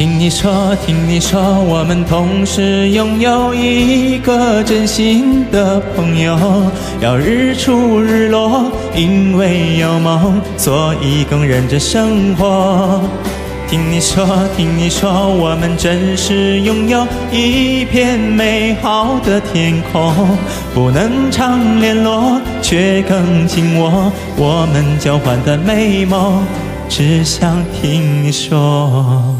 听你说，听你说，我们同时拥有一个真心的朋友。要日出日落，因为有梦，所以更认真生活。听你说，听你说，我们真是拥有一片美好的天空，不能常联络，却更紧握。我们交换的美梦，只想听你说。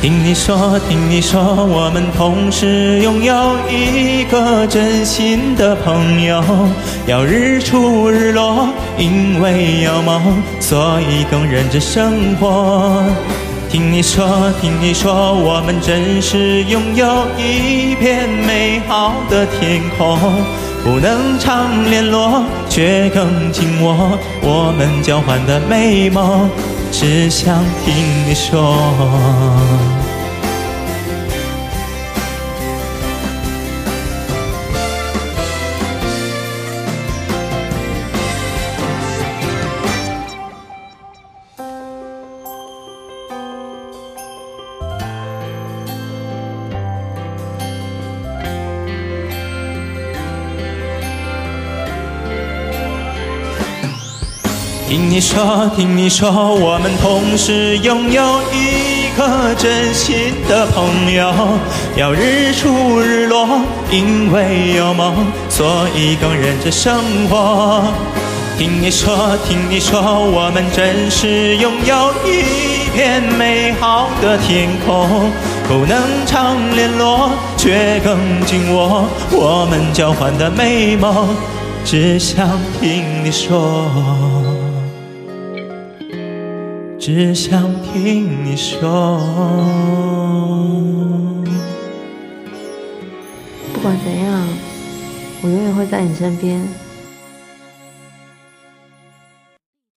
听你说，听你说，我们同时拥有一个真心的朋友。要日出日落，因为有梦，所以更认真生活。听你说，听你说，我们真是拥有一片美好的天空。不能常联络，却更紧握。我们交换的美梦。只想听你说。听你说，听你说，我们同时拥有一个真心的朋友。要日出日落，因为有梦，所以更认真生活。听你说，听你说，我们真是拥有一片美好的天空。不能常联络，却更紧握我们交换的美梦。只想听你说。只想听你说。不管怎样，我永远会在你身边。